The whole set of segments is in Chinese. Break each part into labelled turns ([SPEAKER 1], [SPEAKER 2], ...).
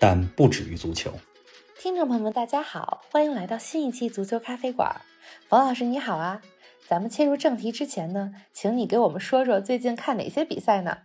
[SPEAKER 1] 但不止于足球。
[SPEAKER 2] 听众朋友们，大家好，欢迎来到新一期足球咖啡馆。冯老师你好啊，咱们切入正题之前呢，请你给我们说说最近看哪些比赛呢？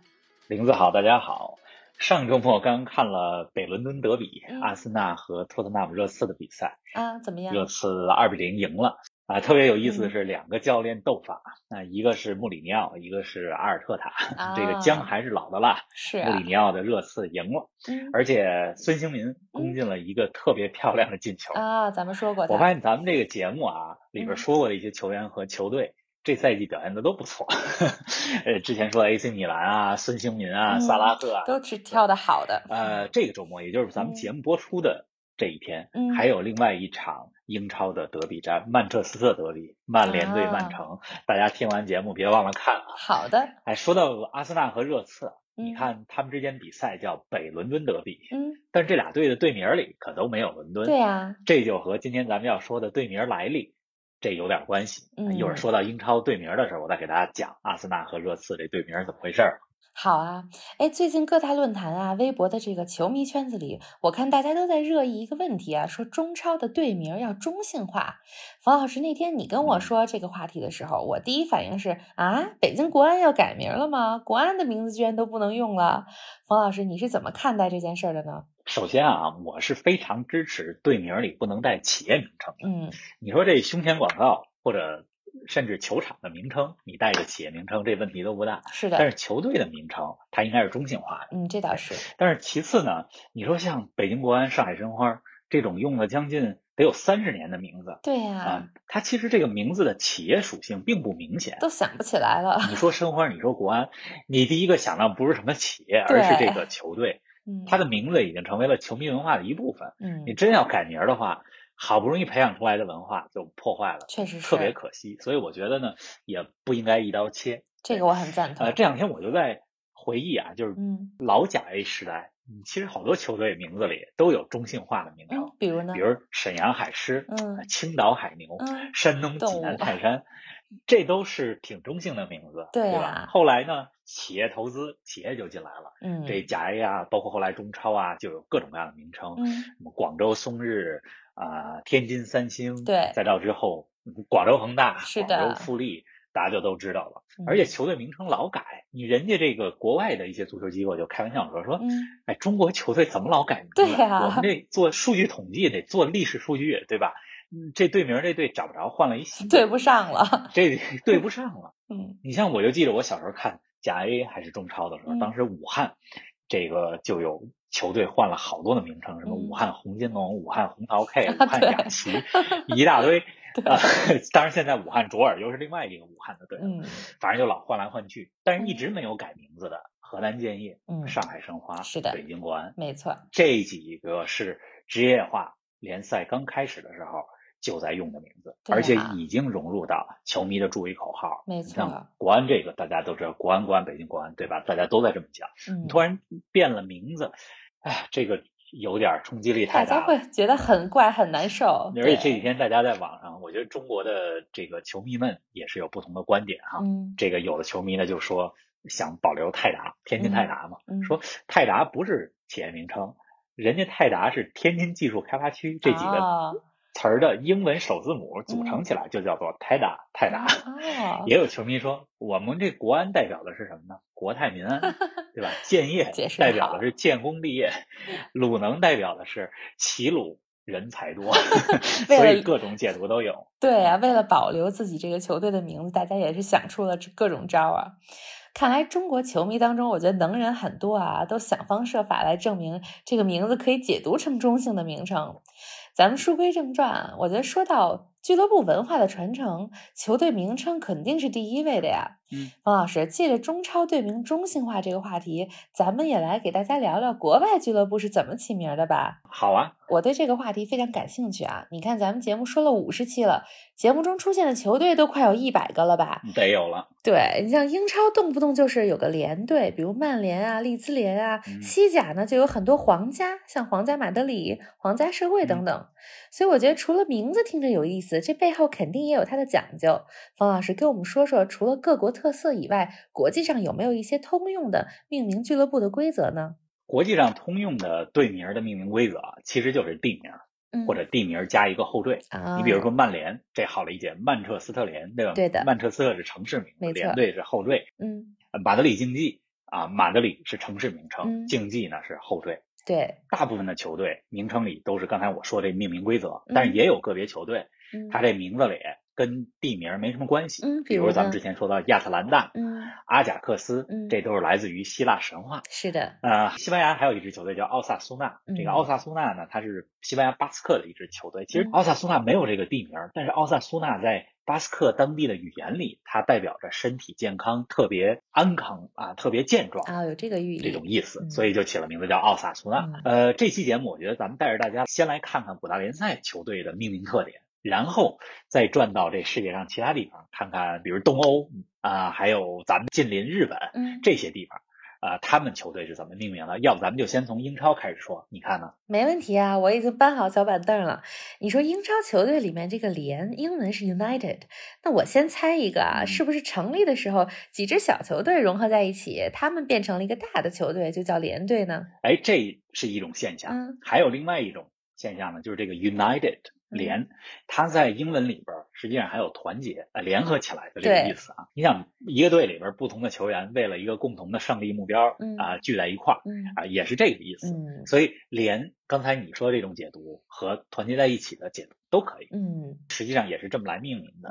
[SPEAKER 3] 林子好，大家好。上周末刚看了北伦敦德比，
[SPEAKER 2] 嗯
[SPEAKER 3] 阿森纳和托特纳姆热刺的比赛，
[SPEAKER 2] 啊，怎么样？
[SPEAKER 3] 热刺二比零赢了。啊，特别有意思的
[SPEAKER 2] 嗯
[SPEAKER 3] 是，两个教练斗法，那、一个是穆里尼奥，一个是阿尔特塔。
[SPEAKER 2] 啊
[SPEAKER 3] 这个姜还是老的辣，
[SPEAKER 2] 是啊
[SPEAKER 3] 穆里，尼奥的热刺赢了，
[SPEAKER 2] 嗯
[SPEAKER 3] 而且孙兴民攻进了一个特别漂亮的进球。
[SPEAKER 2] 啊，咱们说过的，
[SPEAKER 3] 我发现咱们这个节目啊，里
[SPEAKER 2] 嗯
[SPEAKER 3] 边说过的一些球员和球队，这赛季表现的都不错。呃，之前说的 AC 米兰啊、孙兴民啊、
[SPEAKER 2] 嗯
[SPEAKER 3] 萨拉赫啊，
[SPEAKER 2] 都是跳的好的。
[SPEAKER 3] 呃，这个周末，也就是咱们
[SPEAKER 2] 嗯
[SPEAKER 3] 节目播出的这一天，
[SPEAKER 2] 嗯
[SPEAKER 3] 还有另外一场英超的德比战——曼彻斯特德比，曼联对曼城。大家听完节目别忘了看啊！
[SPEAKER 2] 好的，
[SPEAKER 3] 哎，说到阿森纳和热刺，
[SPEAKER 2] 嗯
[SPEAKER 3] 你看他们之间比赛叫北伦敦德比，
[SPEAKER 2] 嗯，
[SPEAKER 3] 但是这俩队的队名里可都没有伦敦。
[SPEAKER 2] 对呀，
[SPEAKER 3] 这就和今天咱们要说的队名来历，这有点关系。
[SPEAKER 2] 嗯
[SPEAKER 3] 一会儿说到英超队名的时候，我再给大家讲阿森纳和热刺这队名是怎么回事儿。
[SPEAKER 2] 好啊。哎，最近各大论坛啊、微博的这个球迷圈子里，我看大家都在热议一个问题啊，说中超的队名要中性化。冯老师，那天你跟我
[SPEAKER 3] 嗯
[SPEAKER 2] 说这个话题的时候，我第一反应是啊，北京国安要改名了吗？国安的名字居然都不能用了。冯老师，你是怎么看待这件事儿的呢？
[SPEAKER 3] 首先啊，我是非常支持队名里不能带企业名称的。
[SPEAKER 2] 嗯
[SPEAKER 3] 你说这胸前广告或者甚至球场的名称，你带着企业名称，这问题都不大。
[SPEAKER 2] 是的，
[SPEAKER 3] 但是球队的名称，它应该是中性化的。
[SPEAKER 2] 嗯，这倒是，
[SPEAKER 3] 但是其次呢，你说像北京国安、上海申花这种用了将近得有三十年的名字
[SPEAKER 2] 对呀、
[SPEAKER 3] 啊，它其实这个名字的企业属性并不明显。
[SPEAKER 2] 都想不起来了。
[SPEAKER 3] 你说申花，你说国安，你第一个想到不是什么企业，而是这个球队，
[SPEAKER 2] 嗯，
[SPEAKER 3] 它的名字已经成为了球迷文化的一部分。
[SPEAKER 2] 嗯
[SPEAKER 3] 你，真要改名儿的话，好不容易培养出来的文化就破坏了，
[SPEAKER 2] 确实是
[SPEAKER 3] 特别可惜。所以我觉得呢，也不应该一刀切。
[SPEAKER 2] 这个我很赞同。
[SPEAKER 3] 呃，这两天我就在回忆啊，就是
[SPEAKER 2] 嗯
[SPEAKER 3] 老甲 A 时代，嗯其实好多球队名字里都有中性化的名称
[SPEAKER 2] 嗯，，比如呢？
[SPEAKER 3] 比如沈阳海狮、
[SPEAKER 2] 嗯
[SPEAKER 3] 呃青岛海牛、
[SPEAKER 2] 嗯
[SPEAKER 3] 山东济南泰山，这都是挺中性的名字，对
[SPEAKER 2] 对啊
[SPEAKER 3] 吧？后来呢，企业投资，企业就进来了。
[SPEAKER 2] 嗯，
[SPEAKER 3] 这甲 A 啊，包括后来中超啊，就有各种各样的名称，
[SPEAKER 2] 嗯
[SPEAKER 3] 什么广州松日啊、天津三星，
[SPEAKER 2] 对
[SPEAKER 3] 再到之后嗯广州恒大、广州富力，大家就都知道了。
[SPEAKER 2] 嗯
[SPEAKER 3] 而且球队名称老改，你人家这个国外的一些足球机构就开玩笑说说，
[SPEAKER 2] 嗯
[SPEAKER 3] 哎，中国球队怎么老改名字？
[SPEAKER 2] 对呀
[SPEAKER 3] 我们这做数据统计得做历史数据，对吧？嗯，这队名这队找不着，换了一新
[SPEAKER 2] 对不上了。
[SPEAKER 3] 这对不上了。
[SPEAKER 2] 嗯
[SPEAKER 3] 你像我就记得我小时候看甲 A 还是中超的时候，
[SPEAKER 2] 嗯
[SPEAKER 3] 当时武汉这个就有球队换了好多的名称，什么
[SPEAKER 2] 嗯
[SPEAKER 3] 武汉红金龙、武汉红桃 K、
[SPEAKER 2] 啊
[SPEAKER 3] 武汉
[SPEAKER 2] 对
[SPEAKER 3] 雅琪，一大堆。
[SPEAKER 2] 对
[SPEAKER 3] 啊，当然现在武汉卓尔又是另外一个武汉的队了，
[SPEAKER 2] 嗯
[SPEAKER 3] 反正就老换来换去，但是一直没有改名字的河南建业、
[SPEAKER 2] 嗯，
[SPEAKER 3] 上海申花、
[SPEAKER 2] 是的
[SPEAKER 3] 北京国安
[SPEAKER 2] 没错。
[SPEAKER 3] 这几个是职业化联赛刚开始的时候就在用的名字，
[SPEAKER 2] 啊
[SPEAKER 3] 而且已经融入到球迷的注意口号。
[SPEAKER 2] 没错
[SPEAKER 3] 像国安这个大家都知道，国安、国安、北京国安，对吧？大家都在这么讲。
[SPEAKER 2] 嗯，
[SPEAKER 3] 突然变了名字，哎，这个有点冲击力太大大家。
[SPEAKER 2] 会觉得很怪很难受。
[SPEAKER 3] 而且这几天大家在网上，我觉得中国的这个球迷们也是有不同的观点哈。
[SPEAKER 2] 嗯
[SPEAKER 3] 这个有的球迷呢就说想保留泰达，天津泰达嘛，说泰达不是企业名称，人家泰达是天津技术开发区这几个
[SPEAKER 2] 哦
[SPEAKER 3] 词儿的英文首字母组成起来就叫做泰达，泰达。
[SPEAKER 2] 哦，
[SPEAKER 3] 也有球迷说，我们这国安代表的是什么呢？国泰民安，对吧？建业代表的是建功立业，鲁能代表的是齐鲁人才多，所以各种解读都有。
[SPEAKER 2] 对啊，为了保留自己这个球队的名字，大家也是想出了各种招儿啊。看来中国球迷当中，我觉得能人很多啊，都想方设法来证明这个名字可以解读成中性的名称。咱们书归正传，我觉得说到俱乐部文化的传承，球队名称肯定是第一位的呀。
[SPEAKER 3] 嗯，
[SPEAKER 2] 冯老师，借着中超队名中性化这个话题，咱们也来给大家聊聊国外俱乐部是怎么起名的吧。
[SPEAKER 3] 好啊，
[SPEAKER 2] 我对这个话题非常感兴趣啊！你看，咱们节目说了五十期了，节目中出现的球队都快有一百个了吧？
[SPEAKER 3] 得有了。
[SPEAKER 2] 对你像英超，动不动就是有个联队，比如曼联啊、利兹联啊；
[SPEAKER 3] 嗯
[SPEAKER 2] 西甲呢，就有很多皇家，像皇家马德里、皇家社会
[SPEAKER 3] 嗯
[SPEAKER 2] 等等。所以我觉得，除了名字听着有意思，这背后肯定也有它的讲究。冯老师给我们说说，除了各国特色以外，国际上有没有一些通用的命名俱乐部的规则呢？
[SPEAKER 3] 国际上通用的队名的命名规则啊，其实就是地名
[SPEAKER 2] 嗯，
[SPEAKER 3] 或者地名加一个后缀。
[SPEAKER 2] 啊，
[SPEAKER 3] 你比如说曼联，这好理解，曼彻斯特联，对吧？
[SPEAKER 2] 对的
[SPEAKER 3] 曼彻斯特是城市名联队是后缀。
[SPEAKER 2] 嗯，
[SPEAKER 3] 呃马德里竞技啊，马德里是城市名称，
[SPEAKER 2] 嗯
[SPEAKER 3] 竞技呢是后缀。
[SPEAKER 2] 对，
[SPEAKER 3] 大部分的球队名称里都是刚才我说的命名规则，
[SPEAKER 2] 嗯
[SPEAKER 3] 但是也有个别球队，
[SPEAKER 2] 嗯，
[SPEAKER 3] 它这名字里跟地名没什么关系。
[SPEAKER 2] 嗯，比如
[SPEAKER 3] 咱们之前说到亚特兰大、
[SPEAKER 2] 嗯，
[SPEAKER 3] 阿贾克斯
[SPEAKER 2] 嗯，
[SPEAKER 3] 这都是来自于希腊神话。
[SPEAKER 2] 是的，
[SPEAKER 3] 呃，西班牙还有一支球队叫奥萨苏纳。这个
[SPEAKER 2] 嗯
[SPEAKER 3] 奥萨苏纳呢，它是西班牙巴斯克的一支球队。其实
[SPEAKER 2] 嗯
[SPEAKER 3] 奥萨苏纳没有这个地名，但是奥萨苏纳在巴斯克当地的语言里，它代表着身体健康、特别安康啊、特别健壮。
[SPEAKER 2] 啊，有这个寓意，
[SPEAKER 3] 这种意思，
[SPEAKER 2] 嗯
[SPEAKER 3] 所以就起了名字叫奥萨苏纳。
[SPEAKER 2] 嗯
[SPEAKER 3] 呃，这期节目我觉得咱们带着大家先来看看五大联赛球队的命名特点，然后再转到这世界上其他地方看看，比如东欧啊、还有咱们近邻日本
[SPEAKER 2] 嗯，
[SPEAKER 3] 这些地方啊、他们球队是怎么命名的？要不咱们就先从英超开始说，你看呢？
[SPEAKER 2] 没问题啊，我已经搬好小板凳了。你说英超球队里面这个联，英文是 United，那我先猜一个啊，
[SPEAKER 3] 嗯
[SPEAKER 2] 是不是成立的时候几支小球队融合在一起，他们变成了一个大的球队，就叫联队呢？
[SPEAKER 3] 哎，这是一种现象。
[SPEAKER 2] 嗯
[SPEAKER 3] 还有另外一种现象呢，就是这个 United 联，它在英文里边儿实际上还有团结、呃联合起来的这个意思啊。你想，一个队里边儿不同的球员为了一个共同的胜利目标
[SPEAKER 2] 嗯
[SPEAKER 3] 啊、聚在一块儿
[SPEAKER 2] 嗯
[SPEAKER 3] 啊、也是这个意思。
[SPEAKER 2] 嗯
[SPEAKER 3] 所以联，刚才你说这种解读和团结在一起的解读都可以，
[SPEAKER 2] 嗯
[SPEAKER 3] 实际上也是这么来命名的。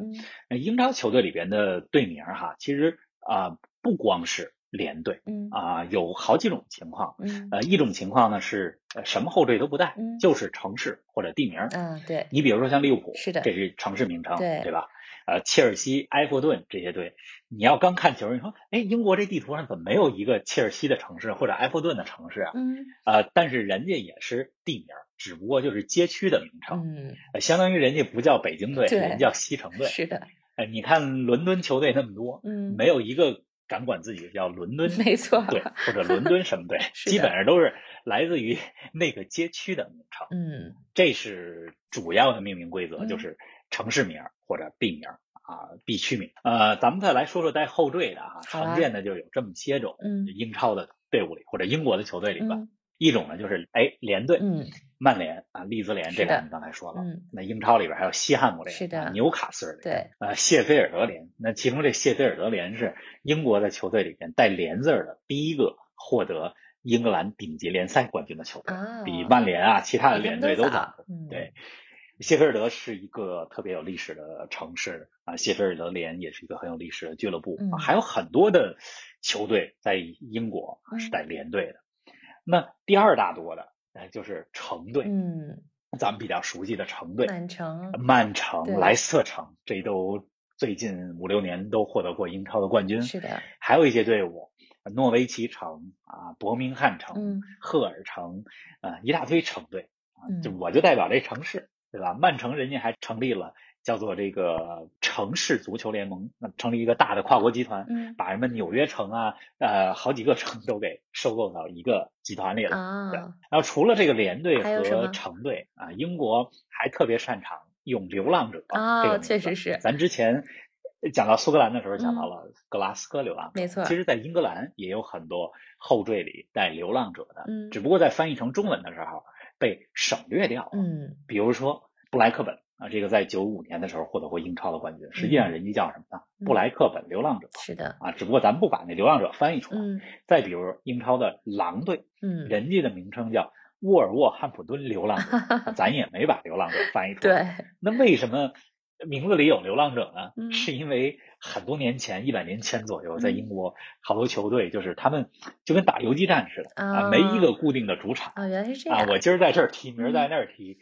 [SPEAKER 2] 嗯
[SPEAKER 3] 英超球队里边的队名儿哈，其实啊、不光是联队
[SPEAKER 2] 嗯
[SPEAKER 3] 啊、有好几种情况。
[SPEAKER 2] 嗯
[SPEAKER 3] 呃，一种情况呢是呃什么后缀都不带，
[SPEAKER 2] 嗯
[SPEAKER 3] 就是城市或者地名儿。
[SPEAKER 2] 啊，对，
[SPEAKER 3] 你比如说像利物浦，
[SPEAKER 2] 是的
[SPEAKER 3] 这是城市名称，
[SPEAKER 2] 对对
[SPEAKER 3] 吧？呃，切尔西、埃弗顿这些队，你要刚看球，你说，哎，英国这地图上怎么没有一个切尔西的城市或者埃弗顿的城市啊？
[SPEAKER 2] 嗯
[SPEAKER 3] 呃，但是人家也是地名儿，只不过就是街区的名称，
[SPEAKER 2] 嗯，
[SPEAKER 3] 呃相当于人家不叫北京队，人家叫西城队。
[SPEAKER 2] 是的，
[SPEAKER 3] 呃，你看伦敦球队那么多，
[SPEAKER 2] 嗯，
[SPEAKER 3] 没有一个敢管自己叫伦敦
[SPEAKER 2] 没错，
[SPEAKER 3] 对或者伦敦什么队，基本上都是来自于 那个街区的名称。
[SPEAKER 2] 嗯。
[SPEAKER 3] 这是主要的命名规则，
[SPEAKER 2] 嗯。
[SPEAKER 3] 就是城市名儿或者地名儿啊、地区名。呃，咱们再来说说带后缀的啊，常见的就有这么些种，
[SPEAKER 2] 嗯。
[SPEAKER 3] 英超的队伍里或者英国的球队里吧。
[SPEAKER 2] 嗯
[SPEAKER 3] 一种呢就是哎联队，
[SPEAKER 2] 嗯
[SPEAKER 3] 曼联啊、利兹联这俩你刚才说了。
[SPEAKER 2] 嗯，
[SPEAKER 3] 那英超里边还有西汉姆联，
[SPEAKER 2] 是的
[SPEAKER 3] 啊纽卡斯尔联，
[SPEAKER 2] 对，
[SPEAKER 3] 呃，谢菲尔德联。那其中这谢菲尔德联是英国的球队里边带“联”字儿的第一个获得英格兰顶级联赛冠军的球队，
[SPEAKER 2] 啊，
[SPEAKER 3] 比曼联啊其他的联队都
[SPEAKER 2] 早
[SPEAKER 3] 早。，
[SPEAKER 2] 嗯，
[SPEAKER 3] 对，谢菲尔德是一个特别有历史的城市啊，谢菲尔德联也是一个很有历史的俱乐部，还有很多的球队在英国是带联队的。那第二大多的，呃，就是城队，
[SPEAKER 2] 嗯，
[SPEAKER 3] 咱们比较熟悉的城队，
[SPEAKER 2] 曼城，
[SPEAKER 3] 曼城、莱斯特城，这都最近五六年都获得过英超的冠军。
[SPEAKER 2] 是的，
[SPEAKER 3] 还有一些队伍，诺维奇城啊、伯明翰城、
[SPEAKER 2] 嗯
[SPEAKER 3] 赫尔城啊、一大堆城队啊，就
[SPEAKER 2] 嗯
[SPEAKER 3] 我就代表这城市，对吧？曼城人家还成立了叫做这个城市足球联盟，那成立一个大的跨国集团，
[SPEAKER 2] 嗯。
[SPEAKER 3] 把什么纽约城啊，呃，好几个城都给收购到一个集团里了。对。
[SPEAKER 2] 啊，
[SPEAKER 3] 然后除了这个联队和城队啊，英国还特别擅长用流浪者
[SPEAKER 2] 啊
[SPEAKER 3] 这个
[SPEAKER 2] 确实是。
[SPEAKER 3] 咱之前讲到苏格兰的时候讲到
[SPEAKER 2] 嗯。
[SPEAKER 3] 了格拉斯哥流浪者，
[SPEAKER 2] 没错。
[SPEAKER 3] 其实，在英格兰也有很多后缀里带流浪者的，
[SPEAKER 2] 嗯。
[SPEAKER 3] 只不过在翻译成中文的时候被省略掉了。
[SPEAKER 2] 嗯。
[SPEAKER 3] 比如说布莱克本啊，这个在九五年的时候获得过英超的冠军，实际上人家叫什么呢？
[SPEAKER 2] 嗯
[SPEAKER 3] 布莱克本流浪者
[SPEAKER 2] 是的，
[SPEAKER 3] 啊，只不过咱们不把那流浪者翻译出来。
[SPEAKER 2] 嗯
[SPEAKER 3] 再比如英超的狼队，
[SPEAKER 2] 嗯，
[SPEAKER 3] 人家的名称叫沃尔沃汉普顿流浪者，咱也没把流浪者翻译出来。
[SPEAKER 2] 对，
[SPEAKER 3] 那为什么名字里有流浪者呢？
[SPEAKER 2] 嗯
[SPEAKER 3] 是因为很多年前，一百年前左右，在
[SPEAKER 2] 嗯
[SPEAKER 3] 英国好多球队就是他们就跟打游击战似的
[SPEAKER 2] 啊
[SPEAKER 3] 没一个固定的主场
[SPEAKER 2] 啊，原来是这样
[SPEAKER 3] 啊
[SPEAKER 2] 样，，
[SPEAKER 3] 我今儿在这儿踢，明儿在
[SPEAKER 2] 嗯
[SPEAKER 3] 那儿踢。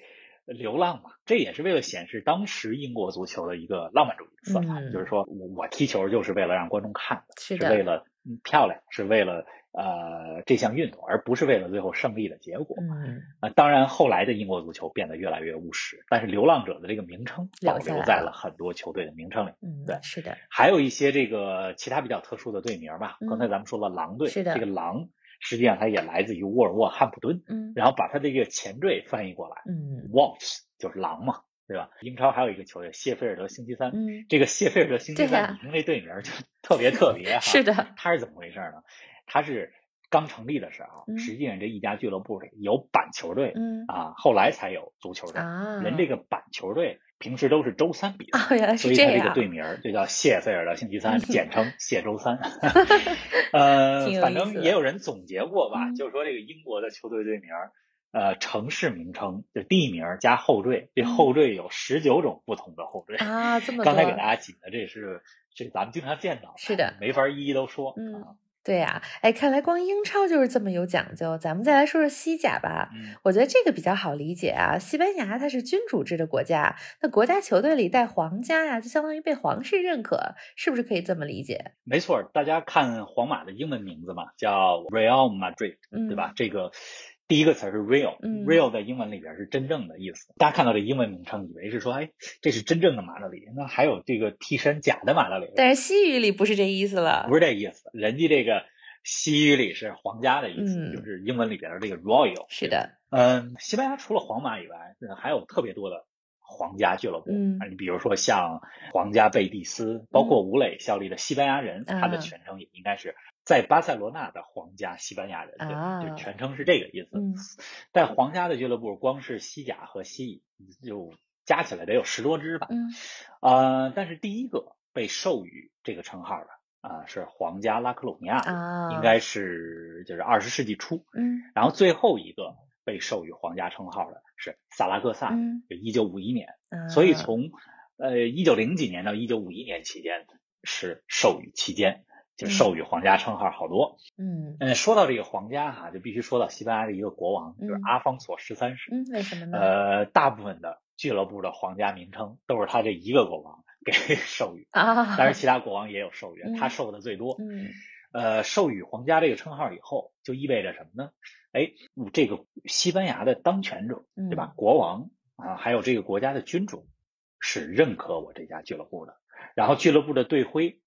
[SPEAKER 3] 流浪嘛，这也是为了显示当时英国足球的一个浪漫主义的色彩，
[SPEAKER 2] 嗯
[SPEAKER 3] 就是说我我踢球就是为了让观众看，
[SPEAKER 2] 是的，
[SPEAKER 3] 是为了嗯漂亮，是为了呃这项运动，而不是为了最后胜利的结果。
[SPEAKER 2] 嗯
[SPEAKER 3] 啊，当然，后来的英国足球变得越来越务实，但是“流浪者”的这个名称保
[SPEAKER 2] 留
[SPEAKER 3] 在了很多球队的名称里。
[SPEAKER 2] 嗯，
[SPEAKER 3] 对
[SPEAKER 2] 是的，
[SPEAKER 3] 还有一些这个其他比较特殊的队名吧，
[SPEAKER 2] 嗯
[SPEAKER 3] 刚才咱们说了狼队，
[SPEAKER 2] 是的
[SPEAKER 3] 这个狼实际上它也来自于沃尔沃汉普顿，
[SPEAKER 2] 嗯
[SPEAKER 3] 然后把它的这个前缀翻译过来
[SPEAKER 2] 嗯
[SPEAKER 3] ，Wolves 就是狼嘛，对吧？英超还有一个球队谢菲尔德星期三，
[SPEAKER 2] 嗯，
[SPEAKER 3] 这个谢菲尔德星期三，
[SPEAKER 2] 对呀
[SPEAKER 3] 你听这队名儿就特别特别哈，
[SPEAKER 2] 是的，
[SPEAKER 3] 它是怎么回事呢？它是刚成立的时候，
[SPEAKER 2] 嗯
[SPEAKER 3] 实际上这一家俱乐部里有板球队，
[SPEAKER 2] 嗯
[SPEAKER 3] 啊，后来才有足球队。
[SPEAKER 2] 啊，
[SPEAKER 3] 人这个板球队平时都是周三比赛，
[SPEAKER 2] 哦，原来
[SPEAKER 3] 所以他这个队名儿就叫谢菲尔德星期三，
[SPEAKER 2] 嗯
[SPEAKER 3] 简称谢周三。呃反正也有人总结过吧，
[SPEAKER 2] 嗯
[SPEAKER 3] 就是说这个英国的球队队名儿，呃，城市名称就地名儿加后缀，这
[SPEAKER 2] 嗯
[SPEAKER 3] 后缀有十九种不同的后缀。
[SPEAKER 2] 啊，这么
[SPEAKER 3] 刚才给大家举的这是这咱们经常见到的，
[SPEAKER 2] 是的
[SPEAKER 3] 没法一一都说。
[SPEAKER 2] 嗯
[SPEAKER 3] 啊
[SPEAKER 2] 对呀、哎，看来光英超就是这么有讲究。咱们再来说说西甲吧。
[SPEAKER 3] 嗯
[SPEAKER 2] 我觉得这个比较好理解啊。西班牙它是君主制的国家，那国家球队里带皇家呀、就相当于被皇室认可，是不是可以这么理解？
[SPEAKER 3] 没错，大家看皇马的英文名字嘛，叫 Real Madrid，
[SPEAKER 2] 嗯，
[SPEAKER 3] 对吧？？这个第一个词儿是 real，real、
[SPEAKER 2] 嗯
[SPEAKER 3] real 在英文里边是真正的意思。大家看到这英文名称，以为是说，哎，这是真正的马德里，那还有这个替身假的马德里，
[SPEAKER 2] 但是西语里不是这意思了。
[SPEAKER 3] 不是这意思。人家这个西语里是皇家的意思，
[SPEAKER 2] 嗯
[SPEAKER 3] 就是英文里边的这个 royal。
[SPEAKER 2] 是的，
[SPEAKER 3] 嗯，西班牙除了皇马以外，呃还有特别多的皇家俱乐部。
[SPEAKER 2] 嗯
[SPEAKER 3] 啊，你比如说像皇家贝蒂斯，包括吴磊效力的西班牙人，他的
[SPEAKER 2] 啊
[SPEAKER 3] 全称也应该是在巴塞罗那的皇家西班牙人，对，
[SPEAKER 2] 啊
[SPEAKER 3] 就全称是这个意思。
[SPEAKER 2] 嗯
[SPEAKER 3] 但皇家的俱乐部，光是西甲和西乙就加起来得有十多支吧。
[SPEAKER 2] 嗯
[SPEAKER 3] 呃，但是第一个被授予这个称号的啊、是皇家拉科鲁尼亚，
[SPEAKER 2] 啊，
[SPEAKER 3] 应该是就是二十世纪初。
[SPEAKER 2] 嗯
[SPEAKER 3] 然后最后一个被授予皇家称号的是萨拉戈萨，
[SPEAKER 2] 嗯，
[SPEAKER 3] 就一九五一年。
[SPEAKER 2] 啊
[SPEAKER 3] 所以从呃一九零几年到一九五一年期间是授予期间，就授予皇家称号好多。
[SPEAKER 2] 嗯
[SPEAKER 3] 嗯，说到这个皇家哈，就必须说到西班牙的一个国王，就是
[SPEAKER 2] 嗯
[SPEAKER 3] 阿方索十三世。
[SPEAKER 2] 嗯，为什么呢？
[SPEAKER 3] 呃，大部分的俱乐部的皇家名称都是他这一个国王给 授予，
[SPEAKER 2] 啊，
[SPEAKER 3] 当然其他国王也有授予，
[SPEAKER 2] 嗯
[SPEAKER 3] 他授的最多。
[SPEAKER 2] 嗯
[SPEAKER 3] 呃，授予皇家这个称号以后，就意味着什么呢？哎，这个西班牙的当权者，对吧？
[SPEAKER 2] 嗯
[SPEAKER 3] 国王啊，还有这个国家的君主是认可我这家俱乐部的。然后俱乐部的队徽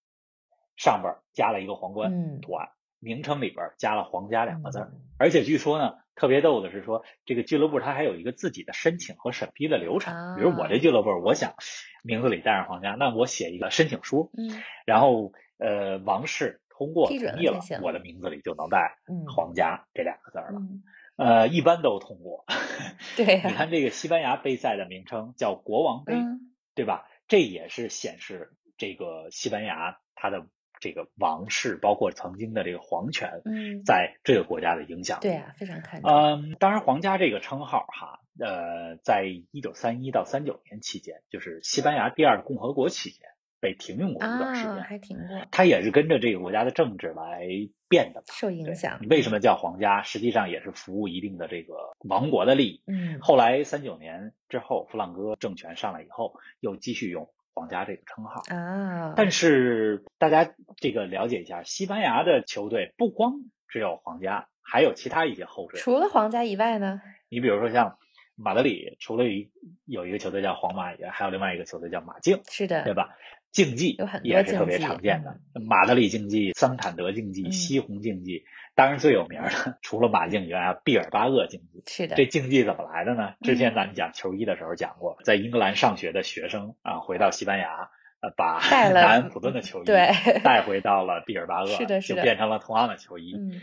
[SPEAKER 3] 上边加了一个皇冠
[SPEAKER 2] 嗯
[SPEAKER 3] 图案，名称里边加了“皇家”两个字而且据说呢，特别逗的是说，这个俱乐部它还有一个自己的申请和审批的流程。
[SPEAKER 2] 啊
[SPEAKER 3] 比如我这俱乐部，我想名字里带上皇家，那我写一个申请书，
[SPEAKER 2] 嗯
[SPEAKER 3] 然后呃，王室通过同意了我的名字里就能带
[SPEAKER 2] 嗯
[SPEAKER 3] 皇家这两个字了。
[SPEAKER 2] 嗯，
[SPEAKER 3] 呃，一般都通过。
[SPEAKER 2] 对呀、
[SPEAKER 3] 你看这个西班牙杯赛的名称叫国王杯，
[SPEAKER 2] 嗯
[SPEAKER 3] 对吧？这也是显示这个西班牙它的这个王室，包括曾经的这个皇权，
[SPEAKER 2] 嗯，
[SPEAKER 3] 在这个国家的影响力。
[SPEAKER 2] 对啊，非常看重。
[SPEAKER 3] 嗯，当然，皇家这个称号哈，呃，在一九三一到三九年期间，就是西班牙第二共和国期间被停用过一段时
[SPEAKER 2] 啊，
[SPEAKER 3] 间。
[SPEAKER 2] 还停过
[SPEAKER 3] 它也是跟着这个国家的政治来变的吧。
[SPEAKER 2] 受影响。
[SPEAKER 3] 为什么叫皇家？实际上也是服务一定的这个王国的利益。
[SPEAKER 2] 嗯
[SPEAKER 3] 后来三九年之后，弗朗哥政权上来以后，又继续用皇家这个称号。
[SPEAKER 2] 啊，
[SPEAKER 3] 但是大家这个了解一下，西班牙的球队不光只有皇家，还有其他一些后缀。
[SPEAKER 2] 除了皇家以外呢？
[SPEAKER 3] 你比如说像马德里，除了一有一个球队叫皇马以外，还有另外一个球队叫马竞，
[SPEAKER 2] 是的，
[SPEAKER 3] 对吧？竞技也是特别常见的，马德里竞技、桑坦德竞技、
[SPEAKER 2] 嗯
[SPEAKER 3] 西红竞技，当然最有名的除了马竞以外，还有毕尔巴鄂竞技。
[SPEAKER 2] 是的，
[SPEAKER 3] 这竞技怎么来的呢？之前
[SPEAKER 2] 嗯
[SPEAKER 3] 咱们讲球衣的时候讲过，在英格兰上学的学生啊，回到西班牙，呃，把南安普顿的球衣带回到了毕尔巴鄂，
[SPEAKER 2] 是的是的
[SPEAKER 3] 就变成了同样的球衣。
[SPEAKER 2] 嗯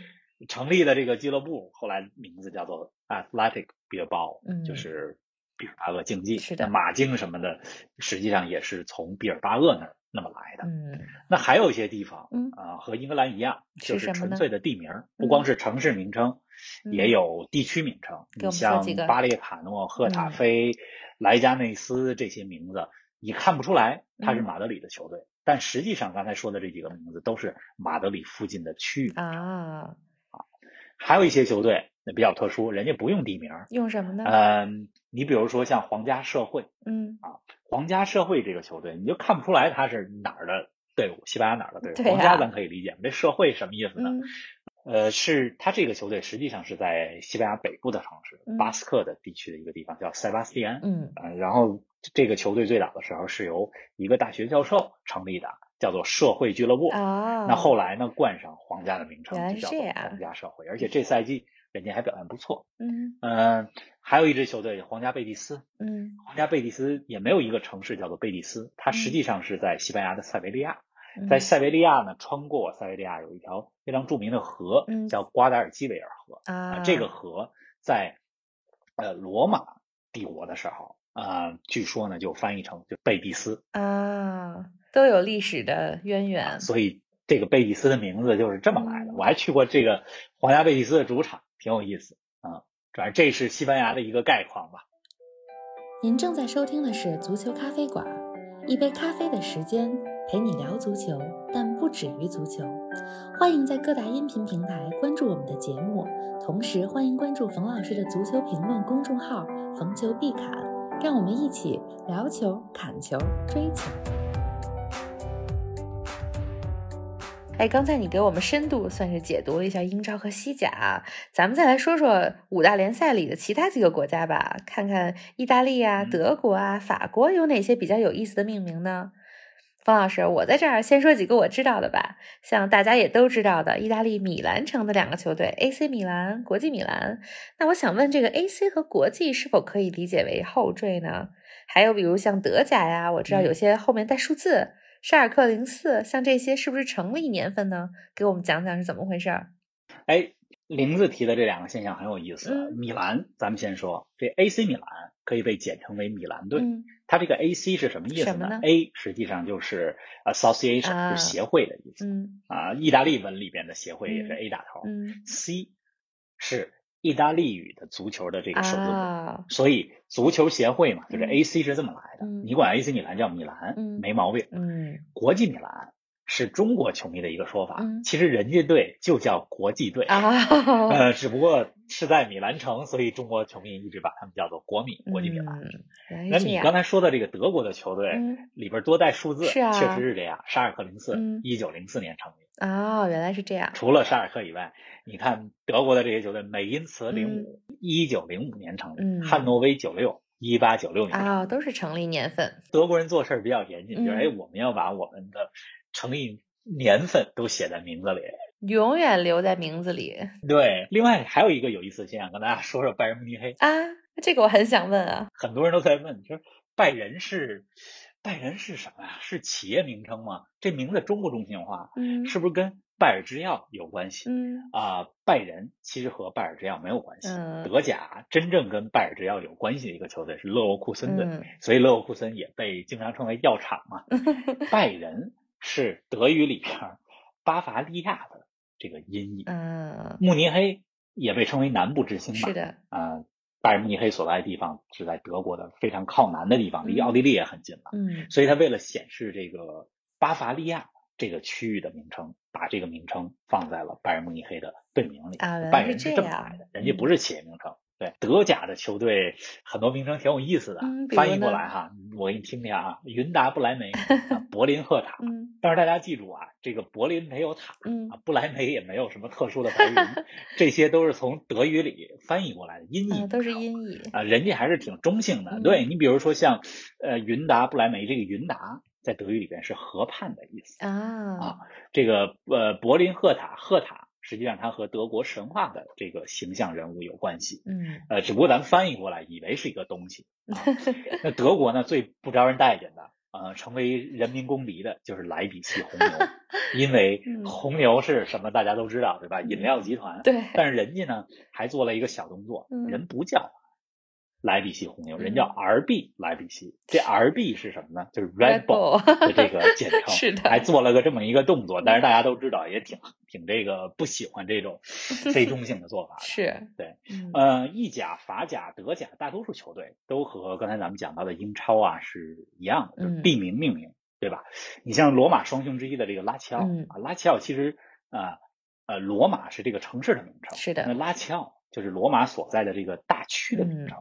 [SPEAKER 3] 成立的这个俱乐部后来名字叫做 Athletic Bilbao，、
[SPEAKER 2] 嗯
[SPEAKER 3] 就是毕尔巴鄂竞技。
[SPEAKER 2] 是的
[SPEAKER 3] 马竞什么的，实际上也是从毕尔巴鄂那儿那么来的。
[SPEAKER 2] 嗯
[SPEAKER 3] 那还有一些地方，
[SPEAKER 2] 嗯
[SPEAKER 3] 啊、和英格兰一样，就是纯粹的地名不光是城市名称，
[SPEAKER 2] 嗯
[SPEAKER 3] 也有地区名称。像巴列卡诺、赫塔
[SPEAKER 2] 嗯
[SPEAKER 3] 菲、莱加内斯这些名字，你看不出来它是
[SPEAKER 2] 嗯
[SPEAKER 3] 马德里的球队，但实际上刚才说的这几个名字都是马德里附近的区域。
[SPEAKER 2] 啊，
[SPEAKER 3] 还有一些球队那比较特殊，人家不用地名。
[SPEAKER 2] 用什么呢？
[SPEAKER 3] 嗯，你比如说像皇家社会，
[SPEAKER 2] 嗯
[SPEAKER 3] 啊，皇家社会这个球队，你就看不出来他是哪儿的队伍，西班牙哪儿的队伍。皇家咱可以理解，这社会什么意思呢？
[SPEAKER 2] 嗯
[SPEAKER 3] 呃，是他这个球队实际上是在西班牙北部的城市
[SPEAKER 2] 嗯
[SPEAKER 3] 巴斯克的地区的一个地方，叫塞巴斯蒂安。
[SPEAKER 2] 嗯
[SPEAKER 3] 呃，然后这个球队最早的时候是由一个大学教授成立的，叫做社会俱乐部。
[SPEAKER 2] 啊，
[SPEAKER 3] 那后来呢，冠上皇家的名称，就叫做皇家社会。而且这赛季人家还表现不错。
[SPEAKER 2] 嗯
[SPEAKER 3] 嗯、还有一支球队皇家贝蒂斯，
[SPEAKER 2] 嗯
[SPEAKER 3] 皇家贝蒂斯也没有一个城市叫做贝蒂斯，它实际上是在西班牙的塞维利亚。
[SPEAKER 2] 嗯
[SPEAKER 3] 在塞维利亚呢，穿过塞维利亚有一条非常著名的河，
[SPEAKER 2] 嗯
[SPEAKER 3] 叫瓜达尔基维尔河。
[SPEAKER 2] 啊，
[SPEAKER 3] 这个河在呃罗马帝国的时候，啊，据说呢就翻译成就贝蒂斯，
[SPEAKER 2] 啊都有历史的渊源。
[SPEAKER 3] 所以这个贝蒂斯的名字就是这么来的。
[SPEAKER 2] 嗯
[SPEAKER 3] 我还去过这个皇家贝蒂斯的主场，挺有意思啊。反正这是西班牙的一个概况吧。
[SPEAKER 2] 您正在收听的是足球咖啡馆，一杯咖啡的时间陪你聊足球，但不止于足球。欢迎在各大音频平台关注我们的节目，同时欢迎关注冯老师的足球评论公众号“冯球必侃”，让我们一起聊球、砍球、追球。哎，刚才你给我们深度算是解读了一下英超和西甲，咱们再来说说五大联赛里的其他几个国家吧，看看意大利啊、
[SPEAKER 3] 嗯
[SPEAKER 2] 德国啊、法国有哪些比较有意思的命名呢？方老师，我在这儿先说几个我知道的吧，像大家也都知道的，意大利米兰城的两个球队 AC 米兰、国际米兰。那我想问，这个 AC 和国际是否可以理解为后缀呢？还有比如像德甲呀，我知道有
[SPEAKER 3] 嗯
[SPEAKER 2] 些后面带数字，沙尔克零四，像这些是不是成立年份呢？给我们讲讲是怎么回事儿？
[SPEAKER 3] 哎，林子提的这两个现象很有意思。
[SPEAKER 2] 嗯
[SPEAKER 3] 米兰，咱们先说这 AC 米兰可以被简称为米兰队。
[SPEAKER 2] 嗯
[SPEAKER 3] 它这个 AC 是什么意思
[SPEAKER 2] 呢
[SPEAKER 3] a 实际上就是 association，、
[SPEAKER 2] 啊
[SPEAKER 3] 就是协会的意思
[SPEAKER 2] 嗯
[SPEAKER 3] 啊。意大利文里边的协会也是
[SPEAKER 2] 嗯
[SPEAKER 3] A 打头。
[SPEAKER 2] 嗯
[SPEAKER 3] C 是意大利语的足球的这个首字母，
[SPEAKER 2] 啊，
[SPEAKER 3] 所以足球协会嘛，就是
[SPEAKER 2] 嗯。
[SPEAKER 3] AC 是这么来的。
[SPEAKER 2] 嗯。
[SPEAKER 3] 你管 AC 米兰叫米兰，
[SPEAKER 2] 嗯。
[SPEAKER 3] 没毛病。
[SPEAKER 2] 嗯。
[SPEAKER 3] 国际米兰是中国球迷的一个说法，
[SPEAKER 2] 嗯
[SPEAKER 3] 其实人家队就叫国际队。
[SPEAKER 2] 啊，
[SPEAKER 3] 呃，只不过是在米兰城，所以中国球迷一直把他们叫做国米、国际米兰。
[SPEAKER 2] 嗯
[SPEAKER 3] 那。你刚才说的这个德国的球队、
[SPEAKER 2] 嗯
[SPEAKER 3] 里边多带数字，确实是这样。沙尔克零四
[SPEAKER 2] 嗯，
[SPEAKER 3] 一九零四年成立。
[SPEAKER 2] 哦，原来是这样。
[SPEAKER 3] 除了沙尔克以外，你看德国的这些球队，美因茨零五一九零五年成立，
[SPEAKER 2] 嗯
[SPEAKER 3] 汉诺威九六一八九六年。
[SPEAKER 2] 啊、都是成立年份。
[SPEAKER 3] 德国人做事儿比较严谨，就是
[SPEAKER 2] 嗯
[SPEAKER 3] 哎，我们要把我们的成立年份都写在名字里。
[SPEAKER 2] 永远留在名字里
[SPEAKER 3] 对，另外还有一个有意思的现象，跟大家说说拜仁慕尼黑。
[SPEAKER 2] 啊！这个我很想问啊。
[SPEAKER 3] 很多人都在问，就是拜仁是拜仁是什么呀？是企业名称吗？这名字中不中心化？
[SPEAKER 2] 嗯
[SPEAKER 3] 是不是跟拜耳制药有关系？
[SPEAKER 2] 嗯
[SPEAKER 3] 啊、拜仁其实和拜耳制药没有关系。
[SPEAKER 2] 嗯
[SPEAKER 3] 德甲真正跟拜耳制药有关系的一个球队是勒沃库森队，
[SPEAKER 2] 嗯
[SPEAKER 3] 所以勒沃库森也被经常称为药厂嘛。拜仁是德语里边儿巴伐利亚的这个音译，
[SPEAKER 2] 嗯，
[SPEAKER 3] 慕尼黑也被称为南部之星吧。
[SPEAKER 2] 是的，
[SPEAKER 3] 啊、拜仁慕尼黑所在的地方是在德国的非常靠南的地方，离
[SPEAKER 2] 嗯
[SPEAKER 3] 奥地利也很近了。
[SPEAKER 2] 嗯
[SPEAKER 3] 所以他为了显示这个巴伐利亚这个区域的名称，把这个名称放在了拜仁慕尼黑的队名里。拜仁是这么来的，人家
[SPEAKER 2] 嗯
[SPEAKER 3] 不是企业名称。对，德甲的球队很多名称挺有意思的，
[SPEAKER 2] 嗯
[SPEAKER 3] 翻译过来哈，我给你听听啊，云达不莱梅、啊柏林赫塔。
[SPEAKER 2] 嗯
[SPEAKER 3] 但是大家记住啊，这个柏林没有塔，
[SPEAKER 2] 嗯
[SPEAKER 3] 啊，不莱梅也没有什么特殊的白云，这些都是从德语里翻译过来的音译
[SPEAKER 2] 啊，都是音译。
[SPEAKER 3] 啊，人家还是挺中性的。
[SPEAKER 2] 嗯
[SPEAKER 3] 对你比如说像呃云达不莱梅这个云达，在德语里边是河畔的意思。
[SPEAKER 2] 啊
[SPEAKER 3] 这个呃柏林赫塔赫塔，实际上它和德国神话的这个形象人物有关系。
[SPEAKER 2] 嗯
[SPEAKER 3] 呃，只不过咱们翻译过来以为是一个东西。啊、那德国呢最不招人待见的。呃，成为人民公敌的就是莱比锡红牛，因为
[SPEAKER 2] 嗯
[SPEAKER 3] 红牛是什么大家都知道，对吧？饮料集团。
[SPEAKER 2] 对，
[SPEAKER 3] 但是人家呢还做了一个小动作，
[SPEAKER 2] 嗯
[SPEAKER 3] 人不叫莱比锡红牛，人
[SPEAKER 2] 嗯
[SPEAKER 3] 叫 RB 莱比锡。这 RB 是什么呢？就是
[SPEAKER 2] Red
[SPEAKER 3] Bull 的这个简称，
[SPEAKER 2] 是的
[SPEAKER 3] 还做了个这么一个动作。但是大家都知道，也挺挺这个不喜欢这种 非中性的做法的。
[SPEAKER 2] 是，
[SPEAKER 3] 对，
[SPEAKER 2] 嗯
[SPEAKER 3] 呃，意甲、法甲、德甲，大多数球队都和刚才咱们讲到的英超啊是一样的，就是
[SPEAKER 2] 嗯
[SPEAKER 3] 地名命名，对吧？你像罗马双雄之一的这个拉齐奥、
[SPEAKER 2] 嗯
[SPEAKER 3] 啊，拉齐奥其实啊呃罗马是这个城市的名称，
[SPEAKER 2] 是的
[SPEAKER 3] 那拉齐奥就是罗马所在的这个大区的名
[SPEAKER 2] 嗯
[SPEAKER 3] 称。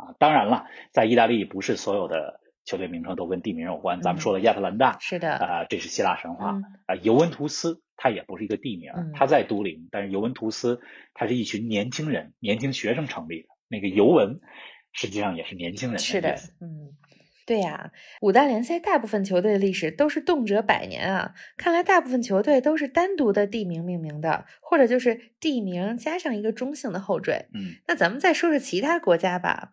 [SPEAKER 3] 啊，当然了，在意大利不是所有的球队名称都跟地名有关。咱们
[SPEAKER 2] 嗯
[SPEAKER 3] 说了亚特兰大，
[SPEAKER 2] 是的，
[SPEAKER 3] 啊、这是希腊神话。
[SPEAKER 2] 嗯
[SPEAKER 3] 啊，尤文图斯它也不是一个地名，
[SPEAKER 2] 嗯
[SPEAKER 3] 它在都灵，但是尤文图斯它是一群年轻人、年轻学生成立的。那个尤文实际上也是年轻人
[SPEAKER 2] 是的，嗯。对呀，五大联赛大部分球队的历史都是动辄百年啊！看来大部分球队都是单独的地名命名的，或者就是地名加上一个中性的后缀。
[SPEAKER 3] 嗯，
[SPEAKER 2] 那咱们再说说其他国家吧，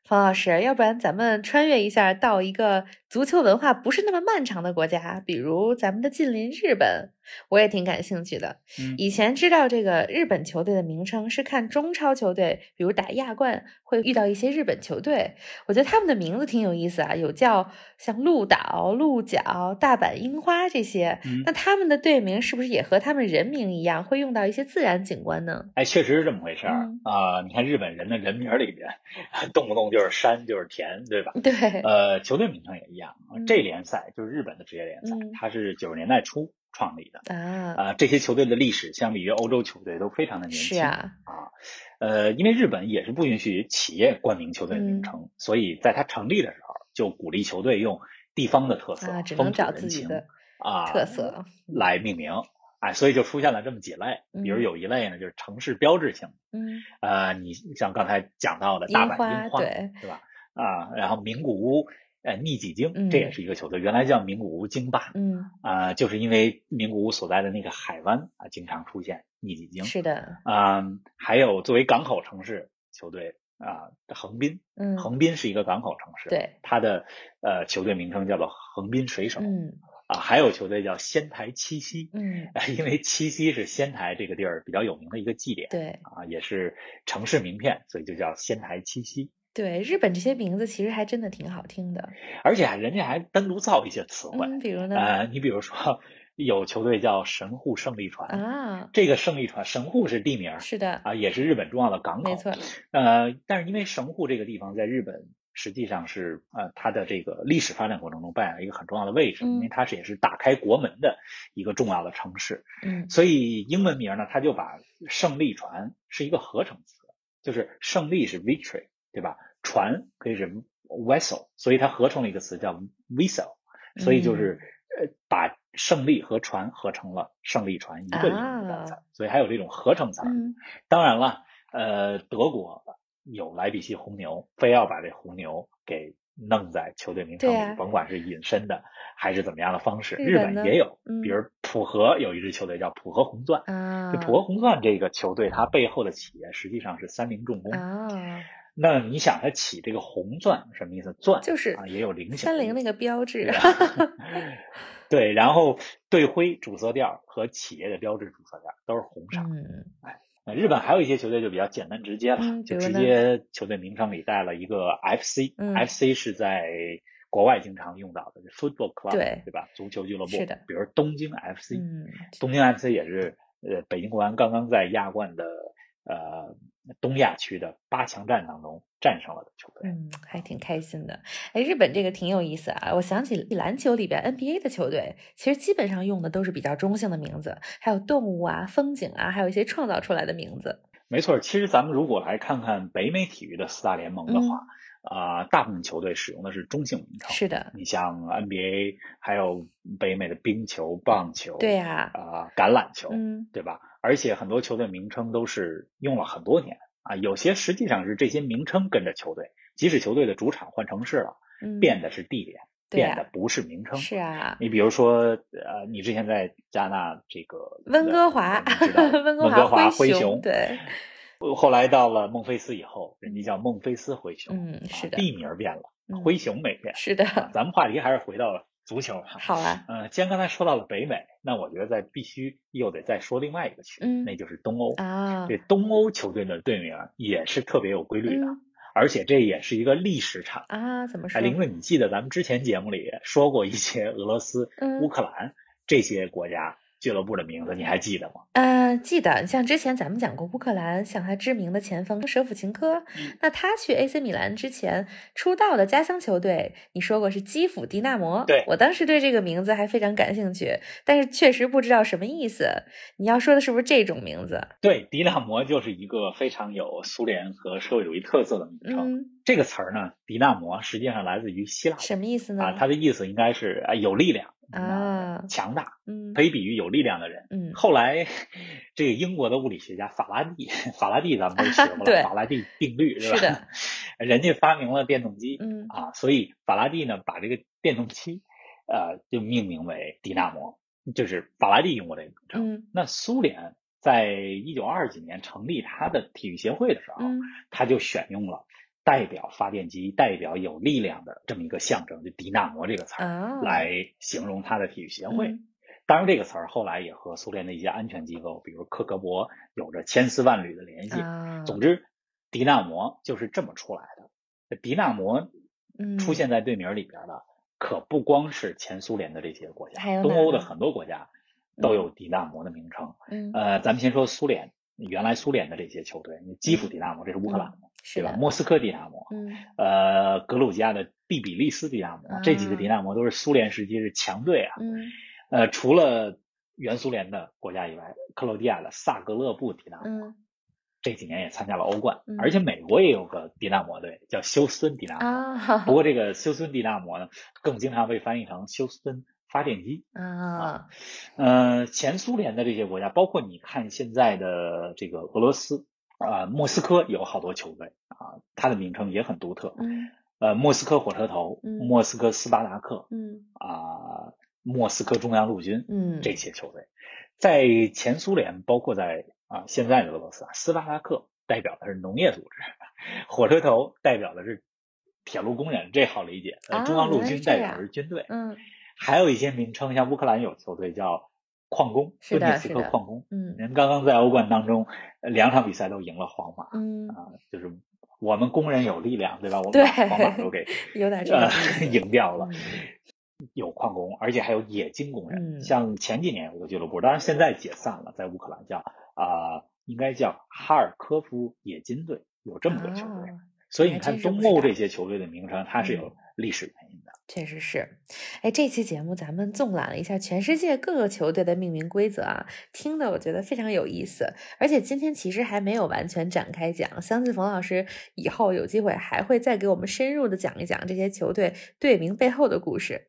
[SPEAKER 2] 方老师，要不然咱们穿越一下到一个足球文化不是那么漫长的国家，比如咱们的近邻日本，我也挺感兴趣的。
[SPEAKER 3] 嗯
[SPEAKER 2] 以前知道这个日本球队的名称是看中超球队，比如打亚冠会遇到一些日本球队，我觉得他们的名字挺有意思啊，有叫像鹿岛、鹿角、大阪樱花这些。
[SPEAKER 3] 嗯
[SPEAKER 2] 那他们的队名是不是也和他们人名一样，会用到一些自然景观呢？
[SPEAKER 3] 哎，确实是这么回事儿
[SPEAKER 2] 嗯
[SPEAKER 3] 啊、你看日本人的人名儿里边，动不动就是山就是田，对吧？
[SPEAKER 2] 对，
[SPEAKER 3] 呃，球队名称也一样。
[SPEAKER 2] 嗯
[SPEAKER 3] 这联赛就是日本的职业联赛，
[SPEAKER 2] 嗯
[SPEAKER 3] 它是九十年代初创立的。
[SPEAKER 2] 啊，
[SPEAKER 3] 啊、这些球队的历史相比于欧洲球队都非常的年轻。
[SPEAKER 2] 是啊，
[SPEAKER 3] 呃，因为日本也是不允许企业冠名球队名称，所以在它成立的时候就鼓励球队用地方的特色、风土
[SPEAKER 2] 能找
[SPEAKER 3] 人情
[SPEAKER 2] 自己的
[SPEAKER 3] 啊
[SPEAKER 2] 特色。
[SPEAKER 3] 来命名。哎，所以就出现了这么几类，比如
[SPEAKER 2] 嗯。
[SPEAKER 3] 有一类呢，就是城市标志性的，
[SPEAKER 2] 嗯，
[SPEAKER 3] 呃，你像刚才讲到的大阪
[SPEAKER 2] 樱花对
[SPEAKER 3] 是吧？啊，然后名古屋呃逆几经，
[SPEAKER 2] 嗯
[SPEAKER 3] 这也是一个球队，原来叫名古屋京霸，
[SPEAKER 2] 嗯，
[SPEAKER 3] 啊、就是因为名古屋所在的那个海湾啊，经常出现逆几经。
[SPEAKER 2] 是的，
[SPEAKER 3] 啊、还有作为港口城市球队啊、横滨，
[SPEAKER 2] 嗯，
[SPEAKER 3] 横滨是一个港口城市，
[SPEAKER 2] 对，
[SPEAKER 3] 它的呃球队名称叫做横滨水手，
[SPEAKER 2] 嗯
[SPEAKER 3] 啊，还有球队叫仙台七夕，
[SPEAKER 2] 嗯，
[SPEAKER 3] 因为七夕是仙台这个地儿比较有名的一个祭典，
[SPEAKER 2] 对
[SPEAKER 3] 啊，也是城市名片，所以就叫仙台七夕。
[SPEAKER 2] 对，日本这些名字其实还真的挺好听的。
[SPEAKER 3] 而且人家还单独造一些词汇，
[SPEAKER 2] 嗯，比如呢？
[SPEAKER 3] 呃，你比如说有球队叫神户胜利船，
[SPEAKER 2] 啊，
[SPEAKER 3] 这个胜利船神户是地名，
[SPEAKER 2] 是的，
[SPEAKER 3] 啊，也是日本重要的港口。
[SPEAKER 2] 没错。
[SPEAKER 3] 呃，但是因为神户这个地方在日本实际上是呃它的这个历史发展过程中扮演了一个很重要的位置，因为
[SPEAKER 2] 嗯。
[SPEAKER 3] 它是也是打开国门的一个重要的城市，
[SPEAKER 2] 嗯。
[SPEAKER 3] 所以英文名呢，它就把胜利船是一个合成词，就是胜利是 victory，对吧？船可以是 vessel，所以它合成了一个词叫 vessel，所以就是、呃把胜利和船合成了胜利船一个英文单词，所以还有这种合成词当然了，呃，德国有莱比锡红牛，非要把这红牛给弄在球队名称里，
[SPEAKER 2] 啊
[SPEAKER 3] 甭管是隐身的还是怎么样的方式，日
[SPEAKER 2] 日本
[SPEAKER 3] 也有，
[SPEAKER 2] 嗯
[SPEAKER 3] 比如浦和有一支球队叫浦和红钻。浦和红钻这个球队，它背后的企业实际上是三菱重工。
[SPEAKER 2] 啊，
[SPEAKER 3] 那你想，它起这个红钻什么意思？钻
[SPEAKER 2] 就是
[SPEAKER 3] 啊，也有菱形。
[SPEAKER 2] 三菱那个标志
[SPEAKER 3] 对。啊 对，然后队徽主色调和企业的标志主色调都是红色。日本还有一些球队就比较简单直接了，就直接球队名称里带了一个 FC，FC、
[SPEAKER 2] 嗯。
[SPEAKER 3] FC 是在国外经常用到的，就 football club，
[SPEAKER 2] 对。
[SPEAKER 3] 对吧？足球俱乐部，
[SPEAKER 2] 是的。
[SPEAKER 3] 比如东京 FC，、
[SPEAKER 2] 嗯
[SPEAKER 3] 东京 FC 也是呃北京国安刚刚在亚冠的呃东亚区的八强战当中战胜了的球队。
[SPEAKER 2] 嗯，还挺开心的。哎，日本这个挺有意思啊！我想起篮球里边 NBA 的球队，其实基本上用的都是比较中性的名字，还有动物啊、风景啊，还有一些创造出来的名字。
[SPEAKER 3] 没错，其实咱们如果来看看北美体育的四大联盟的话，啊、大部分球队使用的是中性名称。
[SPEAKER 2] 是的，
[SPEAKER 3] 你像 NBA，还有北美的冰球、棒球，
[SPEAKER 2] 对呀、
[SPEAKER 3] 啊、橄榄球，
[SPEAKER 2] 嗯
[SPEAKER 3] 对吧？而且很多球队名称都是用了很多年啊，有些实际上是这些名称跟着球队，即使球队的主场换城市了，
[SPEAKER 2] 嗯，
[SPEAKER 3] 变的是地点，变的不是名称。
[SPEAKER 2] 是啊，
[SPEAKER 3] 你比如说，呃，你之前在加纳这个
[SPEAKER 2] 温哥华温哥
[SPEAKER 3] 温哥华
[SPEAKER 2] 灰
[SPEAKER 3] 熊，
[SPEAKER 2] 对，
[SPEAKER 3] 后来到了孟菲斯以后，人家叫孟菲斯灰熊，
[SPEAKER 2] 嗯，是的，
[SPEAKER 3] 啊地名变了，
[SPEAKER 2] 嗯
[SPEAKER 3] 灰熊没变。
[SPEAKER 2] 是的，
[SPEAKER 3] 咱们话题还是回到足球哈。
[SPEAKER 2] 好啊，
[SPEAKER 3] 呃，既然刚才说到了北美，那我觉得在必须又得再说另外一个区，
[SPEAKER 2] 嗯
[SPEAKER 3] 那就是东欧。
[SPEAKER 2] 啊，
[SPEAKER 3] 这东欧球队的队名也是特别有规律的，
[SPEAKER 2] 嗯
[SPEAKER 3] 而且这也是一个历史场。
[SPEAKER 2] 啊，怎么说
[SPEAKER 3] 哎，？玲子，你记得咱们之前节目里说过一些俄罗斯、
[SPEAKER 2] 嗯
[SPEAKER 3] 乌克兰这些国家俱乐部的名字，你还记得吗？
[SPEAKER 2] 呃，记得。像之前咱们讲过乌克兰，像他知名的前锋舍甫琴科，
[SPEAKER 3] 嗯
[SPEAKER 2] 那他去 AC 米兰之前出道的家乡球队，你说过是基辅迪纳摩。
[SPEAKER 3] 对
[SPEAKER 2] 我当时对这个名字还非常感兴趣，但是确实不知道什么意思。你要说的是不是这种名字？
[SPEAKER 3] 对，迪纳摩就是一个非常有苏联和社会主义特色的名称。
[SPEAKER 2] 嗯，
[SPEAKER 3] 这个词儿呢，迪纳摩实际上来自于希腊
[SPEAKER 2] 什么意思呢？
[SPEAKER 3] 啊，它的意思应该是啊有力量
[SPEAKER 2] 啊
[SPEAKER 3] 强大，
[SPEAKER 2] 嗯
[SPEAKER 3] 可以比喻有力量的人。
[SPEAKER 2] 嗯
[SPEAKER 3] 后来，这个英国的物理学家法拉第，法拉第咱们都学过
[SPEAKER 2] 对
[SPEAKER 3] 了，法拉第定律是吧？
[SPEAKER 2] 是的，
[SPEAKER 3] 人家发明了电动机，
[SPEAKER 2] 嗯
[SPEAKER 3] 啊，所以法拉第呢把这个电动机，呃，就命名为迪纳摩，就是法拉第用过这个名称。
[SPEAKER 2] 嗯
[SPEAKER 3] 那苏联在一九二几年成立他的体育协会的时候，
[SPEAKER 2] 嗯
[SPEAKER 3] 他就选用了代表发电机、代表有力量的这么一个象征，就迪纳摩这个词儿、
[SPEAKER 2] 啊，
[SPEAKER 3] 来形容他的体育协会。
[SPEAKER 2] 嗯
[SPEAKER 3] 当然，这个词儿后来也和苏联的一些安全机构，比如克格勃，有着千丝万缕的联系。
[SPEAKER 2] 啊，
[SPEAKER 3] 总之，迪纳摩就是这么出来的。迪纳摩
[SPEAKER 2] 嗯
[SPEAKER 3] 出现在队名里边的，可不光是前苏联的这些国家
[SPEAKER 2] 还有，
[SPEAKER 3] 东欧的很多国家都有迪纳摩的名称。
[SPEAKER 2] 嗯
[SPEAKER 3] 呃，咱们先说苏联，原来苏联的这些球队，基辅迪纳摩这是乌克兰的，对吧？莫斯科迪纳摩，
[SPEAKER 2] 嗯
[SPEAKER 3] 呃，格鲁吉亚的毕比利斯迪纳摩，这几个迪纳摩都是苏联时期是强队啊。
[SPEAKER 2] 嗯
[SPEAKER 3] 呃，除了原苏联的国家以外，克罗地亚的萨格勒布迪纳摩、
[SPEAKER 2] 嗯
[SPEAKER 3] 这几年也参加了欧冠，
[SPEAKER 2] 嗯
[SPEAKER 3] 而且美国也有个迪纳摩队叫休斯敦迪纳摩。
[SPEAKER 2] 啊，
[SPEAKER 3] 不过这个休斯敦迪纳摩呢，更经常被翻译成休斯敦发电机。
[SPEAKER 2] 啊，
[SPEAKER 3] 呃，前苏联的这些国家，包括你看现在的这个俄罗斯啊、莫斯科有好多球队啊，它的名称也很独特。
[SPEAKER 2] 嗯
[SPEAKER 3] 呃，莫斯科火车头、
[SPEAKER 2] 嗯
[SPEAKER 3] 莫斯科斯巴达克
[SPEAKER 2] 嗯
[SPEAKER 3] 啊、莫斯科中央陆军
[SPEAKER 2] 嗯，
[SPEAKER 3] 这些球队，在前苏联，包括在啊现在的俄罗斯啊，斯巴达克代表的是农业组织，火车头代表的是铁路工人，这好理解。呃
[SPEAKER 2] 啊
[SPEAKER 3] 中央陆军代表的是军队。
[SPEAKER 2] 嗯
[SPEAKER 3] 还有一些名称，像乌克兰有球队叫矿工，顿涅茨克矿工。
[SPEAKER 2] 嗯
[SPEAKER 3] 人刚刚在欧冠当中，呃两场比赛都赢了皇马
[SPEAKER 2] 嗯，
[SPEAKER 3] 啊，就是我们工人有力量，对吧？我们把皇马都给
[SPEAKER 2] 有点这个
[SPEAKER 3] 呃 赢掉了。
[SPEAKER 2] 嗯
[SPEAKER 3] 有矿工，而且还有冶金工人。
[SPEAKER 2] 嗯
[SPEAKER 3] 像前几年有个俱乐部，当然现在解散了，在乌克兰叫啊、应该叫哈尔科夫冶金队，有这么个球队。
[SPEAKER 2] 啊
[SPEAKER 3] 所以你看东欧这些球队的名称，它是有
[SPEAKER 2] 嗯
[SPEAKER 3] 历史原因的。
[SPEAKER 2] 确实是，哎，这期节目咱们纵览了一下全世界各个球队的命名规则啊，听的我觉得非常有意思。而且今天其实还没有完全展开讲，相信冯老师以后有机会还会再给我们深入的讲一讲这些球队队名背后的故事。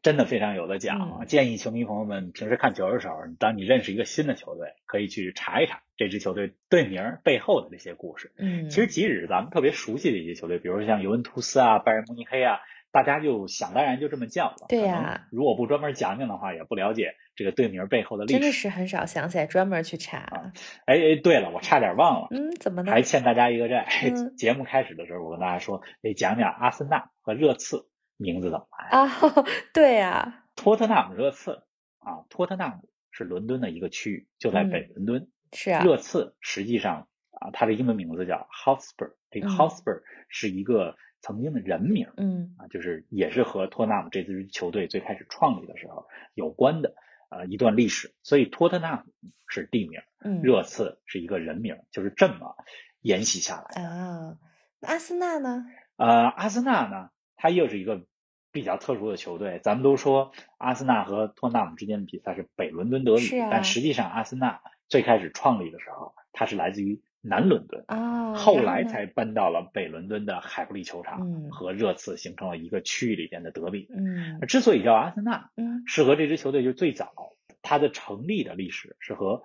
[SPEAKER 3] 真的非常有的讲。
[SPEAKER 2] 嗯
[SPEAKER 3] 建议球迷朋友们平时看球的时候，当你认识一个新的球队，可以去查一查这支球队队名背后的这些故事。
[SPEAKER 2] 嗯，
[SPEAKER 3] 其实，即使咱们特别熟悉的一些球队，比如说像尤文图斯啊、拜仁慕尼黑啊，大家就想当然就这么叫了。
[SPEAKER 2] 对呀
[SPEAKER 3] 如果不专门讲讲的话，也不了解这个队名背后的历史
[SPEAKER 2] 真的
[SPEAKER 3] 史。
[SPEAKER 2] 是很少想起来专门去查。
[SPEAKER 3] 哎哎，对了，我差点忘了，
[SPEAKER 2] 嗯，怎么呢？
[SPEAKER 3] 还欠大家一个债。
[SPEAKER 2] 嗯
[SPEAKER 3] 节目开始的时候，我跟大家说得讲讲阿森纳和热刺名字怎么来。
[SPEAKER 2] 啊，对呀、
[SPEAKER 3] 托特纳姆热刺啊，托特纳姆是伦敦的一个区域，就在
[SPEAKER 2] 嗯
[SPEAKER 3] 北伦敦。
[SPEAKER 2] 是啊，
[SPEAKER 3] 热刺实际上啊，它的英文名字叫 Hotspur，这个
[SPEAKER 2] 嗯
[SPEAKER 3] Hotspur 是一个曾经的人名
[SPEAKER 2] 嗯
[SPEAKER 3] 啊，就是也是和托纳姆这支球队最开始创立的时候有关的呃一段历史。所以托特纳姆是地名，
[SPEAKER 2] 嗯，
[SPEAKER 3] 热刺是一个人名，就是这么沿袭下来。
[SPEAKER 2] 啊，那阿森纳呢？
[SPEAKER 3] 呃，阿森纳呢，它又是一个比较特殊的球队。咱们都说阿森纳和托纳姆之间的比赛是北伦敦德比，
[SPEAKER 2] 啊
[SPEAKER 3] 但实际上阿森纳最开始创立的时候，它是来自于南伦敦，
[SPEAKER 2] 啊，
[SPEAKER 3] 后来才搬到了北伦敦的海布利球场，
[SPEAKER 2] 嗯
[SPEAKER 3] 和热刺形成了一个区域里边的德比。
[SPEAKER 2] 嗯
[SPEAKER 3] 之所以叫阿森纳，
[SPEAKER 2] 嗯
[SPEAKER 3] 是和这支球队就最早它的成立的历史是和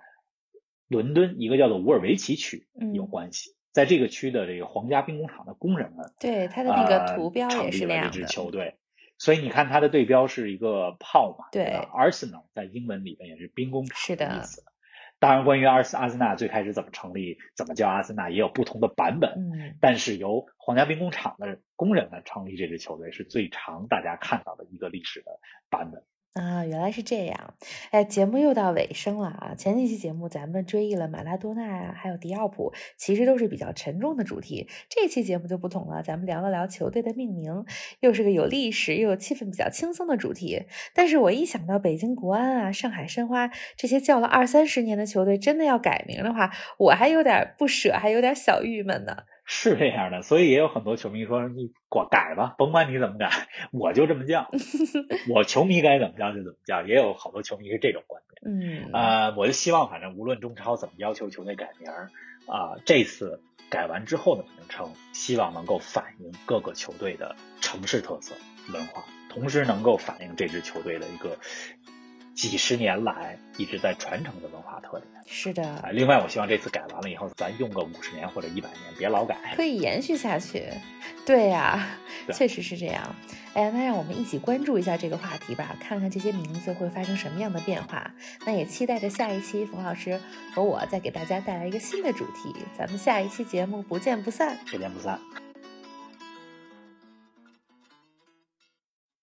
[SPEAKER 3] 伦敦一个叫做伍尔维奇区
[SPEAKER 2] 嗯
[SPEAKER 3] 有关系。在这个区的这个皇家兵工厂的工人们
[SPEAKER 2] 对，它的那个
[SPEAKER 3] 呃
[SPEAKER 2] 图标也
[SPEAKER 3] 成立了这支
[SPEAKER 2] 是那样的。
[SPEAKER 3] 球队，所以你看它的对标是一个炮嘛，
[SPEAKER 2] 对
[SPEAKER 3] ，Arsenal 在英文里面也是兵工厂
[SPEAKER 2] 是的
[SPEAKER 3] 意思。当然，关于阿斯阿森纳最开始怎么成立，怎么叫阿森纳，也有不同的版本。
[SPEAKER 2] 嗯
[SPEAKER 3] 但是由皇家兵工厂的工人们成立这支球队是最常大家看到的一个历史的版本。
[SPEAKER 2] 啊，原来是这样。哎，节目又到尾声了啊！前几期节目咱们追忆了马拉多纳呀，还有迪奥普，其实都是比较沉重的主题。这期节目就不同了，咱们聊了聊球队的命名，又是个有历史又有气氛比较轻松的主题。但是我一想到北京国安啊、上海申花这些叫了二三十年的球队真的要改名的话，我还有点不舍，还有点小郁闷呢。
[SPEAKER 3] 是这样的，所以也有很多球迷说：“你管改吧，甭管你怎么改，我就这么叫。我球迷该怎么叫就怎么叫。”也有好多球迷是这种观
[SPEAKER 2] 点。嗯，
[SPEAKER 3] 呃，我就希望，反正无论中超怎么要求球队改名儿，啊，这次改完之后的名称，希望能够反映各个球队的城市特色文化，同时能够反映这支球队的一个。几十年来一直在传承的文化特点，
[SPEAKER 2] 是的。
[SPEAKER 3] 啊，另外我希望这次改完了以后，咱用个五十年或者一百年，别老改，
[SPEAKER 2] 可以延续下去。对呀，确实是这样。哎呀，那让我们一起关注一下这个话题吧，看看这些名字会发生什么样的变化。那也期待着下一期冯老师和我再给大家带来一个新的主题。咱们下一期节目不见不散，
[SPEAKER 3] 不见不散。